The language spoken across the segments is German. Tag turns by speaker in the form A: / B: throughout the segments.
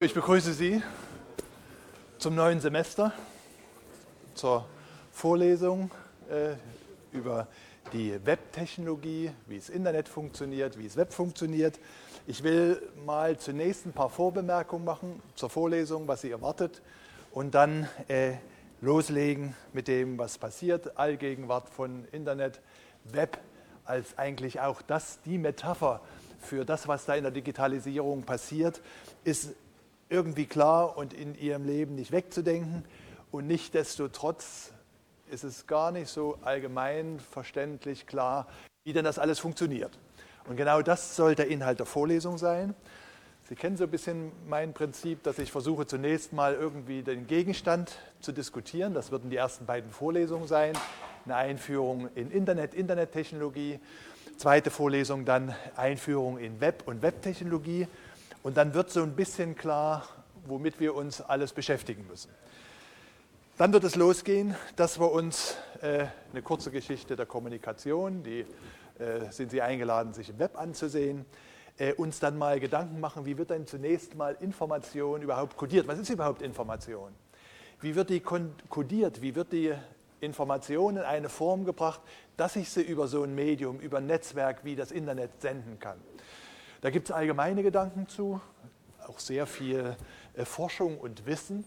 A: Ich begrüße Sie zum neuen Semester, zur Vorlesung äh, über die Webtechnologie, wie das Internet funktioniert, wie das Web funktioniert. Ich will mal zunächst ein paar Vorbemerkungen machen zur Vorlesung, was Sie erwartet, und dann äh, loslegen mit dem, was passiert. Allgegenwart von Internet, Web als eigentlich auch das, die Metapher für das, was da in der Digitalisierung passiert, ist irgendwie klar und in ihrem Leben nicht wegzudenken. Und nichtdestotrotz ist es gar nicht so allgemein verständlich klar, wie denn das alles funktioniert. Und genau das soll der Inhalt der Vorlesung sein. Sie kennen so ein bisschen mein Prinzip, dass ich versuche zunächst mal irgendwie den Gegenstand zu diskutieren. Das würden die ersten beiden Vorlesungen sein. Eine Einführung in Internet, Internettechnologie. Zweite Vorlesung dann Einführung in Web und Webtechnologie. Und dann wird so ein bisschen klar, womit wir uns alles beschäftigen müssen. Dann wird es losgehen, dass wir uns äh, eine kurze Geschichte der Kommunikation, die äh, sind Sie eingeladen, sich im Web anzusehen, äh, uns dann mal Gedanken machen, wie wird denn zunächst mal Information überhaupt kodiert? Was ist überhaupt Information? Wie wird die kodiert? Wie wird die Information in eine Form gebracht, dass ich sie über so ein Medium, über ein Netzwerk wie das Internet senden kann? Da gibt es allgemeine Gedanken zu, auch sehr viel äh, Forschung und Wissen.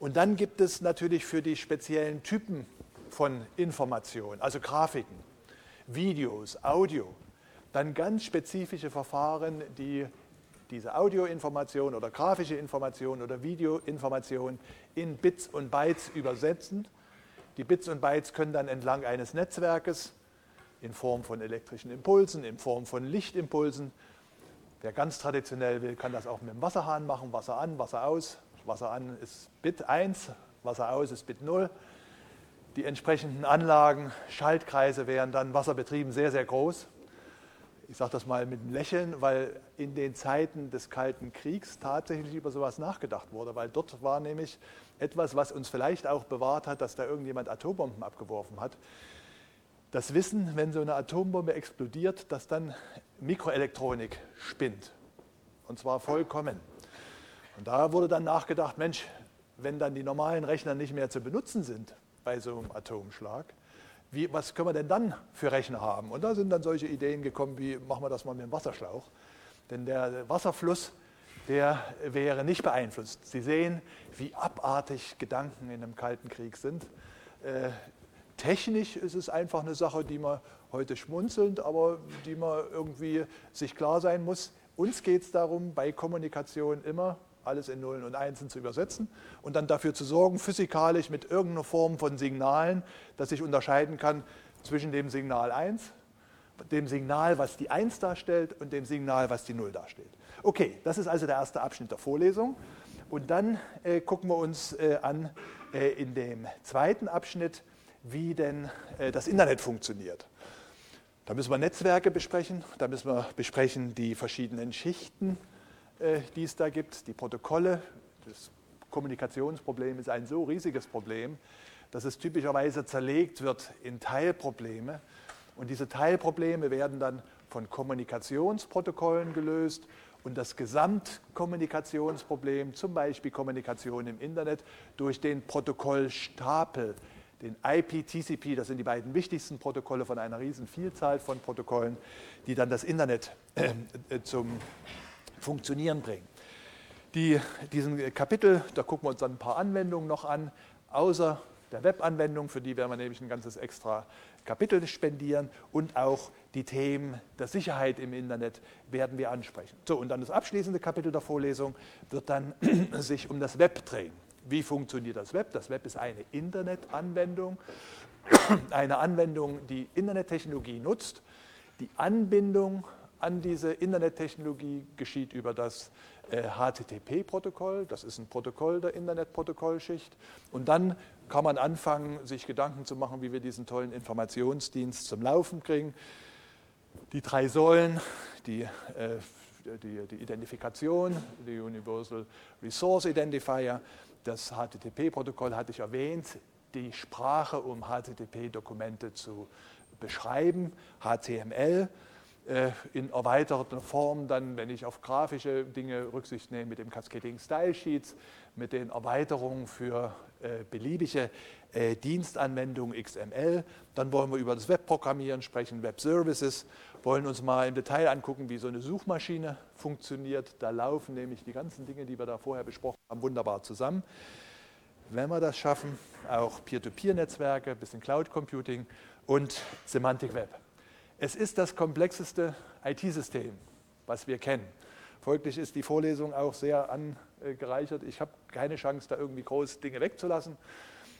A: Und dann gibt es natürlich für die speziellen Typen von Informationen, also Grafiken, Videos, Audio, dann ganz spezifische Verfahren, die diese Audioinformation oder grafische Information oder Videoinformation in Bits und Bytes übersetzen. Die Bits und Bytes können dann entlang eines Netzwerkes in Form von elektrischen Impulsen, in Form von Lichtimpulsen Wer ganz traditionell will, kann das auch mit dem Wasserhahn machen. Wasser an, Wasser aus. Wasser an ist Bit 1, Wasser aus ist Bit 0. Die entsprechenden Anlagen, Schaltkreise wären dann wasserbetrieben sehr, sehr groß. Ich sage das mal mit einem Lächeln, weil in den Zeiten des Kalten Kriegs tatsächlich über sowas nachgedacht wurde, weil dort war nämlich etwas, was uns vielleicht auch bewahrt hat, dass da irgendjemand Atombomben abgeworfen hat das Wissen, wenn so eine Atombombe explodiert, dass dann Mikroelektronik spinnt. Und zwar vollkommen. Und da wurde dann nachgedacht, Mensch, wenn dann die normalen Rechner nicht mehr zu benutzen sind bei so einem Atomschlag, wie, was können wir denn dann für Rechner haben? Und da sind dann solche Ideen gekommen, wie machen wir das mal mit dem Wasserschlauch? Denn der Wasserfluss, der wäre nicht beeinflusst. Sie sehen, wie abartig Gedanken in einem Kalten Krieg sind. Technisch ist es einfach eine Sache, die man heute schmunzelnd, aber die man irgendwie sich klar sein muss. Uns geht es darum, bei Kommunikation immer alles in Nullen und Einsen zu übersetzen und dann dafür zu sorgen, physikalisch mit irgendeiner Form von Signalen, dass ich unterscheiden kann zwischen dem Signal 1, dem Signal, was die 1 darstellt und dem Signal, was die 0 darstellt. Okay, das ist also der erste Abschnitt der Vorlesung. Und dann äh, gucken wir uns äh, an äh, in dem zweiten Abschnitt, wie denn äh, das Internet funktioniert. Da müssen wir Netzwerke besprechen, da müssen wir besprechen die verschiedenen Schichten, äh, die es da gibt, die Protokolle. Das Kommunikationsproblem ist ein so riesiges Problem, dass es typischerweise zerlegt wird in Teilprobleme. Und diese Teilprobleme werden dann von Kommunikationsprotokollen gelöst und das Gesamtkommunikationsproblem, zum Beispiel Kommunikation im Internet, durch den Protokollstapel den IP-TCP, das sind die beiden wichtigsten Protokolle von einer riesen Vielzahl von Protokollen, die dann das Internet äh, äh, zum Funktionieren bringen. Die, diesen Kapitel, da gucken wir uns dann ein paar Anwendungen noch an, außer der Webanwendung, für die werden wir nämlich ein ganzes extra Kapitel spendieren und auch die Themen der Sicherheit im Internet werden wir ansprechen. So, und dann das abschließende Kapitel der Vorlesung wird dann sich um das Web drehen. Wie funktioniert das Web? Das Web ist eine Internetanwendung, eine Anwendung, die Internettechnologie nutzt. Die Anbindung an diese Internettechnologie geschieht über das äh, HTTP-Protokoll. Das ist ein Protokoll der Internetprotokollschicht. Und dann kann man anfangen, sich Gedanken zu machen, wie wir diesen tollen Informationsdienst zum Laufen kriegen. Die drei Säulen, die, äh, die, die Identifikation, die Universal Resource Identifier, das HTTP-Protokoll hatte ich erwähnt, die Sprache, um HTTP-Dokumente zu beschreiben, HTML. äh, in erweiterter Form dann, wenn ich auf grafische Dinge Rücksicht nehme, mit dem Cascading Style Sheets, mit den Erweiterungen für äh, beliebige äh, Dienstanwendungen XML. Dann wollen wir über das Webprogrammieren sprechen, Web Services, wollen uns mal im Detail angucken, wie so eine Suchmaschine funktioniert. Da laufen nämlich die ganzen Dinge, die wir da vorher besprochen haben, wunderbar zusammen. Wenn wir das schaffen, auch Peer-to-Peer-Netzwerke, bisschen Cloud Computing und Semantic Web. Es ist das komplexeste IT-System, was wir kennen. Folglich ist die Vorlesung auch sehr angereichert. Ich habe keine Chance, da irgendwie große Dinge wegzulassen.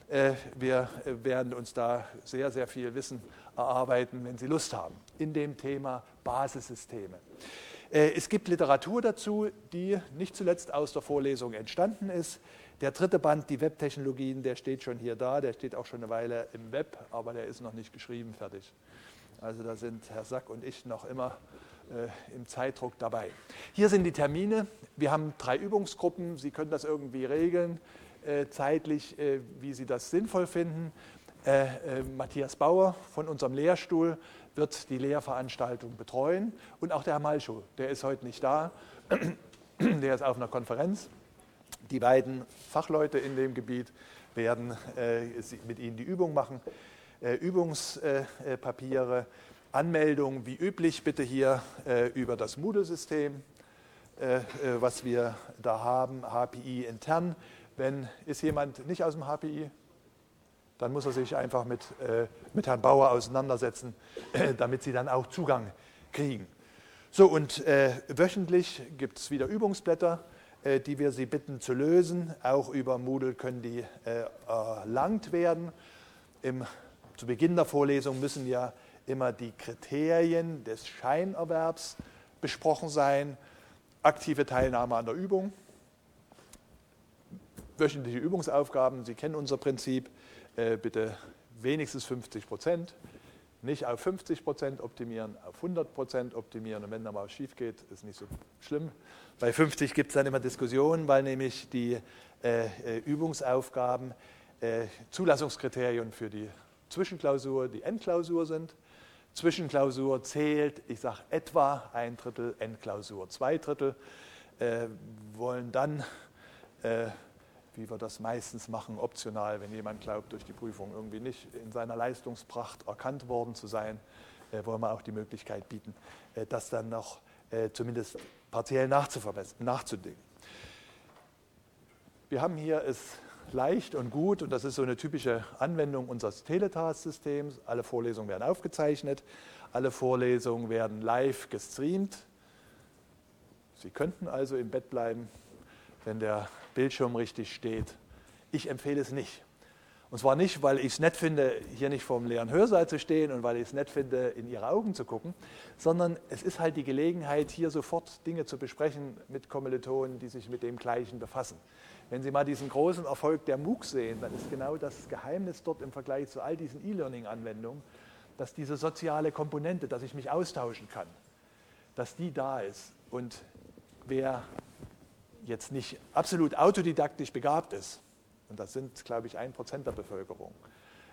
A: Äh, wir werden uns da sehr, sehr viel Wissen erarbeiten, wenn Sie Lust haben, in dem Thema Basissysteme. Äh, es gibt Literatur dazu, die nicht zuletzt aus der Vorlesung entstanden ist. Der dritte Band, die Webtechnologien, der steht schon hier da, der steht auch schon eine Weile im Web, aber der ist noch nicht geschrieben, fertig. Also da sind Herr Sack und ich noch immer äh, im Zeitdruck dabei. Hier sind die Termine. Wir haben drei Übungsgruppen. Sie können das irgendwie regeln, äh, zeitlich, äh, wie Sie das sinnvoll finden. Äh, äh, Matthias Bauer von unserem Lehrstuhl wird die Lehrveranstaltung betreuen und auch der Herr Malschow, der ist heute nicht da, der ist auf einer Konferenz. Die beiden Fachleute in dem Gebiet werden äh, mit Ihnen die Übung machen. Äh, Übungspapiere, Anmeldung wie üblich bitte hier äh, über das Moodle-System, äh, was wir da haben, HPI intern. Wenn ist jemand nicht aus dem HPI, dann muss er sich einfach mit, mit Herrn Bauer auseinandersetzen, damit Sie dann auch Zugang kriegen. So, und äh, wöchentlich gibt es wieder Übungsblätter, äh, die wir Sie bitten zu lösen. Auch über Moodle können die äh, erlangt werden. Im zu Beginn der Vorlesung müssen ja immer die Kriterien des Scheinerwerbs besprochen sein. Aktive Teilnahme an der Übung, wöchentliche Übungsaufgaben, Sie kennen unser Prinzip, äh, bitte wenigstens 50 Prozent, nicht auf 50 Prozent optimieren, auf 100 Prozent optimieren. Und wenn da mal schief geht, ist nicht so schlimm. Bei 50 gibt es dann immer Diskussionen, weil nämlich die äh, äh Übungsaufgaben äh, Zulassungskriterien für die Zwischenklausur die Endklausur sind. Zwischenklausur zählt, ich sage etwa ein Drittel, Endklausur zwei Drittel, äh, wollen dann, äh, wie wir das meistens machen, optional, wenn jemand glaubt, durch die Prüfung irgendwie nicht in seiner Leistungspracht erkannt worden zu sein, äh, wollen wir auch die Möglichkeit bieten, äh, das dann noch äh, zumindest partiell nachzudenken. Wir haben hier es leicht und gut und das ist so eine typische Anwendung unseres Teletask-Systems. Alle Vorlesungen werden aufgezeichnet, alle Vorlesungen werden live gestreamt. Sie könnten also im Bett bleiben, wenn der Bildschirm richtig steht. Ich empfehle es nicht. Und zwar nicht, weil ich es nett finde, hier nicht vor dem leeren Hörsaal zu stehen und weil ich es nett finde, in Ihre Augen zu gucken, sondern es ist halt die Gelegenheit, hier sofort Dinge zu besprechen mit Kommilitonen, die sich mit dem Gleichen befassen. Wenn Sie mal diesen großen Erfolg der MOOC sehen, dann ist genau das Geheimnis dort im Vergleich zu all diesen E-Learning-Anwendungen, dass diese soziale Komponente, dass ich mich austauschen kann, dass die da ist. Und wer jetzt nicht absolut autodidaktisch begabt ist, und das sind, glaube ich, ein Prozent der Bevölkerung,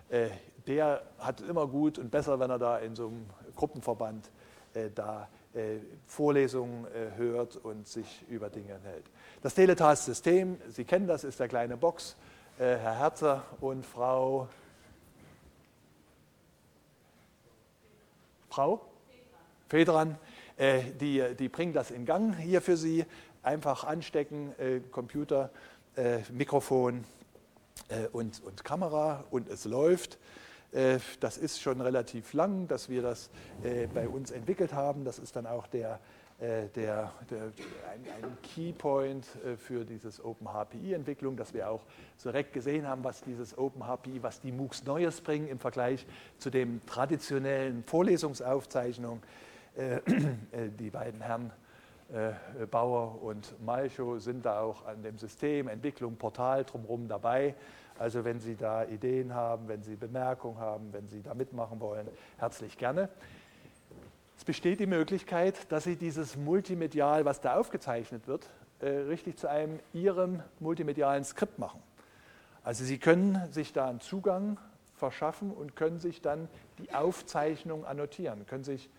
A: äh, der hat immer gut und besser, wenn er da in so einem Gruppenverband äh, da äh, Vorlesungen äh, hört und sich über Dinge hält. Das Teletask-System, Sie kennen das, ist der kleine Box. Äh, Herr Herzer und Frau Frau Fedran, die, die bringen das in Gang hier für Sie. Einfach anstecken, Computer, Mikrofon und, und Kamera und es läuft. Äh, das ist schon relativ lang, dass wir das äh, bei uns entwickelt haben. Das ist dann auch der, äh, der, der, ein, ein Keypoint für dieses OpenHPI-Entwicklung, dass wir auch direkt gesehen haben, was dieses OpenHPI, was die MOOCs Neues bringen im Vergleich zu den traditionellen Vorlesungsaufzeichnungen. Die beiden Herren Bauer und Malchow sind da auch an dem System, Entwicklung, Portal drumherum dabei. Also wenn Sie da Ideen haben, wenn Sie Bemerkungen haben, wenn Sie da mitmachen wollen, herzlich gerne. Es besteht die Möglichkeit, dass Sie dieses Multimedial, was da aufgezeichnet wird, äh, richtig zu einem Ihrem multimedialen Skript machen. Also Sie können sich da einen Zugang verschaffen und können sich dann die Aufzeichnung annotieren, können sich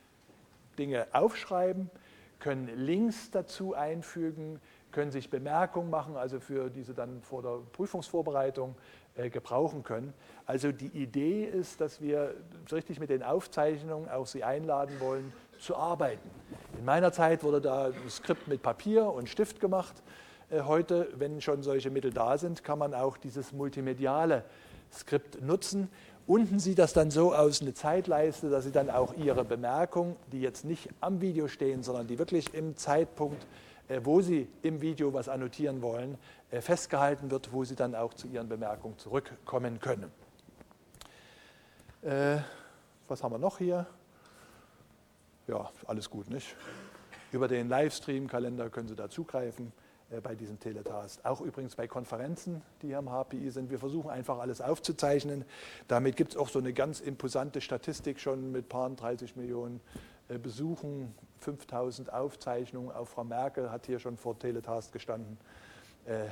A: Dinge aufschreiben, können Links dazu einfügen, können sich Bemerkungen machen, also für diese dann vor der Prüfungsvorbereitung äh, gebrauchen können. Also die Idee ist, dass wir richtig mit den Aufzeichnungen auch Sie einladen wollen, zu arbeiten. In meiner Zeit wurde da ein Skript mit Papier und Stift gemacht. Äh, heute, wenn schon solche Mittel da sind, kann man auch dieses multimediale Skript nutzen. Unten sieht das dann so aus, eine Zeitleiste, dass Sie dann auch Ihre Bemerkungen, die jetzt nicht am Video stehen, sondern die wirklich im Zeitpunkt, äh, wo Sie im Video was annotieren wollen, äh, festgehalten wird, wo Sie dann auch zu Ihren Bemerkungen zurückkommen können. Was haben wir noch hier? Ja, alles gut, nicht? Über den Livestream-Kalender können Sie da zugreifen. Äh, bei diesem Teletast. Auch übrigens bei Konferenzen, die hier am HPI sind. Wir versuchen einfach alles aufzuzeichnen. Damit gibt es auch so eine ganz imposante Statistik schon mit paar 30 Millionen äh, Besuchen, 5000 Aufzeichnungen. Auch Frau Merkel hat hier schon vor Teletast gestanden äh,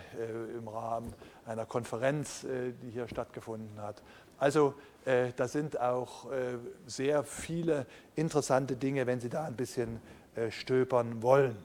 A: im Rahmen einer Konferenz, die hier stattgefunden hat. Also da sind auch sehr viele interessante Dinge, wenn Sie da ein bisschen stöbern wollen.